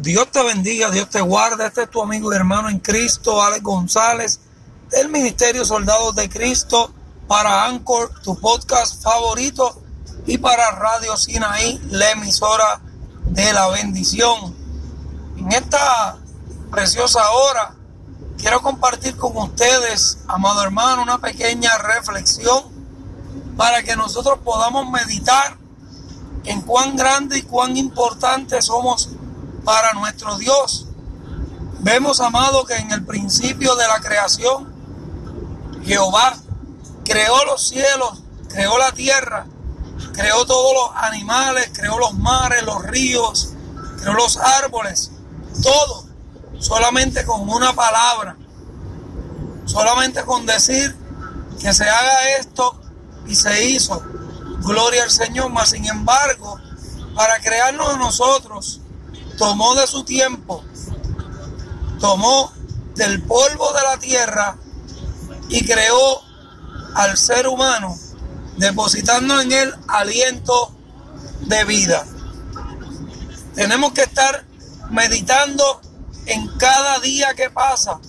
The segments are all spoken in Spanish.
Dios te bendiga, Dios te guarde. Este es tu amigo y hermano en Cristo, Alex González, del Ministerio Soldados de Cristo, para Anchor, tu podcast favorito, y para Radio Sinaí, la emisora de la bendición. En esta preciosa hora, quiero compartir con ustedes, amado hermano, una pequeña reflexión para que nosotros podamos meditar en cuán grande y cuán importante somos para nuestro Dios. Vemos, amado, que en el principio de la creación, Jehová creó los cielos, creó la tierra, creó todos los animales, creó los mares, los ríos, creó los árboles, todo, solamente con una palabra, solamente con decir que se haga esto y se hizo. Gloria al Señor, mas sin embargo, para crearnos nosotros, tomó de su tiempo, tomó del polvo de la tierra y creó al ser humano, depositando en él aliento de vida. Tenemos que estar meditando en cada día que pasa,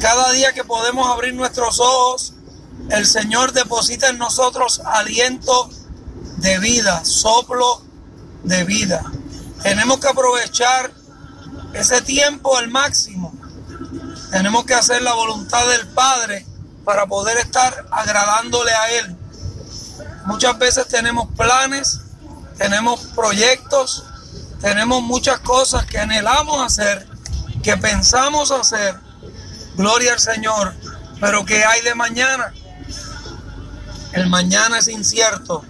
cada día que podemos abrir nuestros ojos, el Señor deposita en nosotros aliento de vida, soplo de vida. Tenemos que aprovechar ese tiempo al máximo. Tenemos que hacer la voluntad del Padre para poder estar agradándole a Él. Muchas veces tenemos planes, tenemos proyectos, tenemos muchas cosas que anhelamos hacer, que pensamos hacer. Gloria al Señor. Pero ¿qué hay de mañana? El mañana es incierto.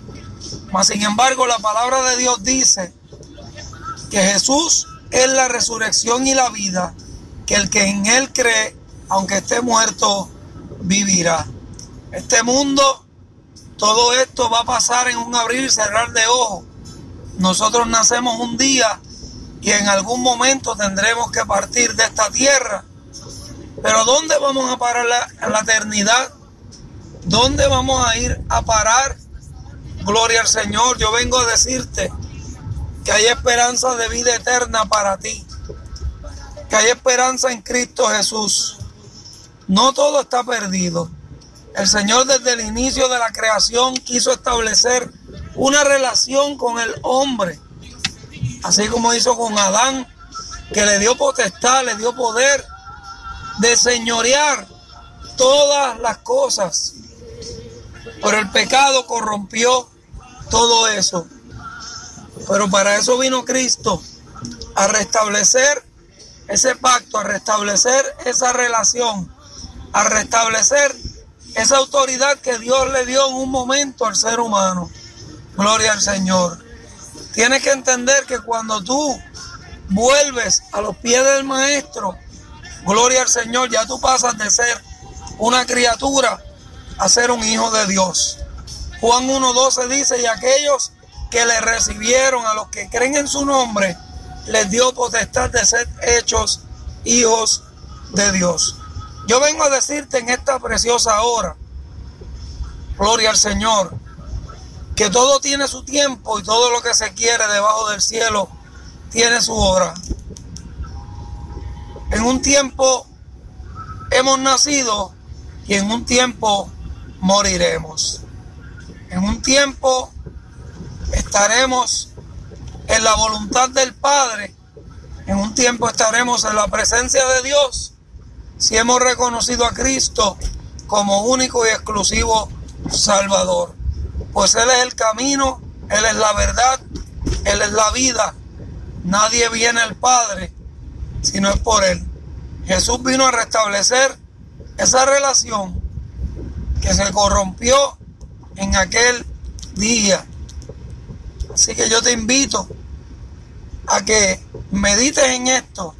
Mas sin embargo la palabra de Dios dice que Jesús es la resurrección y la vida, que el que en Él cree, aunque esté muerto, vivirá. Este mundo, todo esto va a pasar en un abrir y cerrar de ojos. Nosotros nacemos un día y en algún momento tendremos que partir de esta tierra. Pero ¿dónde vamos a parar la, la eternidad? ¿Dónde vamos a ir a parar? Gloria al Señor. Yo vengo a decirte que hay esperanza de vida eterna para ti, que hay esperanza en Cristo Jesús. No todo está perdido. El Señor desde el inicio de la creación quiso establecer una relación con el hombre, así como hizo con Adán, que le dio potestad, le dio poder de señorear todas las cosas. Pero el pecado corrompió todo eso. Pero para eso vino Cristo, a restablecer ese pacto, a restablecer esa relación, a restablecer esa autoridad que Dios le dio en un momento al ser humano. Gloria al Señor. Tienes que entender que cuando tú vuelves a los pies del Maestro, gloria al Señor, ya tú pasas de ser una criatura a ser un hijo de Dios. Juan 1.12 dice, y aquellos que le recibieron, a los que creen en su nombre, les dio potestad de ser hechos hijos de Dios. Yo vengo a decirte en esta preciosa hora, gloria al Señor, que todo tiene su tiempo y todo lo que se quiere debajo del cielo tiene su hora. En un tiempo hemos nacido y en un tiempo moriremos. En un tiempo estaremos en la voluntad del Padre, en un tiempo estaremos en la presencia de Dios si hemos reconocido a Cristo como único y exclusivo Salvador. Pues Él es el camino, Él es la verdad, Él es la vida. Nadie viene al Padre si no es por Él. Jesús vino a restablecer esa relación que se corrompió en aquel día Así que yo te invito a que medites en esto,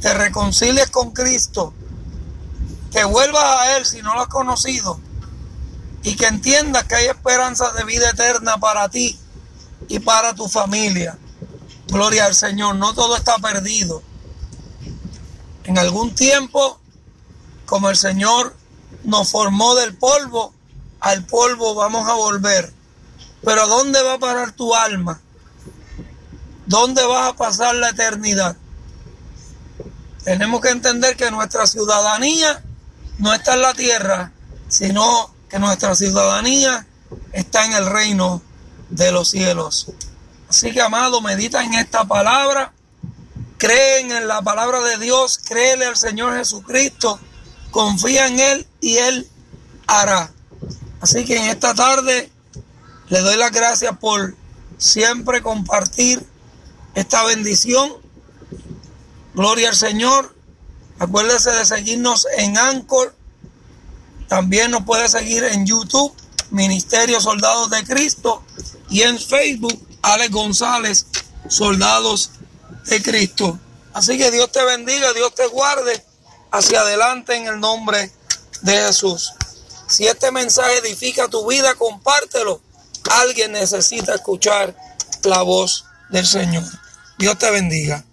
te reconcilies con Cristo, que vuelvas a Él si no lo has conocido y que entiendas que hay esperanza de vida eterna para ti y para tu familia. Gloria al Señor, no todo está perdido. En algún tiempo, como el Señor nos formó del polvo, al polvo vamos a volver. Pero ¿dónde va a parar tu alma? ¿Dónde vas a pasar la eternidad? Tenemos que entender que nuestra ciudadanía no está en la tierra, sino que nuestra ciudadanía está en el reino de los cielos. Así que, amado, medita en esta palabra, creen en la palabra de Dios, créele al Señor Jesucristo, confía en Él y Él hará. Así que en esta tarde le doy las gracias por siempre compartir esta bendición. Gloria al Señor. Acuérdese de seguirnos en Anchor. También nos puede seguir en YouTube, Ministerio Soldados de Cristo. Y en Facebook, Alex González, Soldados de Cristo. Así que Dios te bendiga, Dios te guarde hacia adelante en el nombre de Jesús. Si este mensaje edifica tu vida, compártelo. Alguien necesita escuchar la voz del Señor. Dios te bendiga.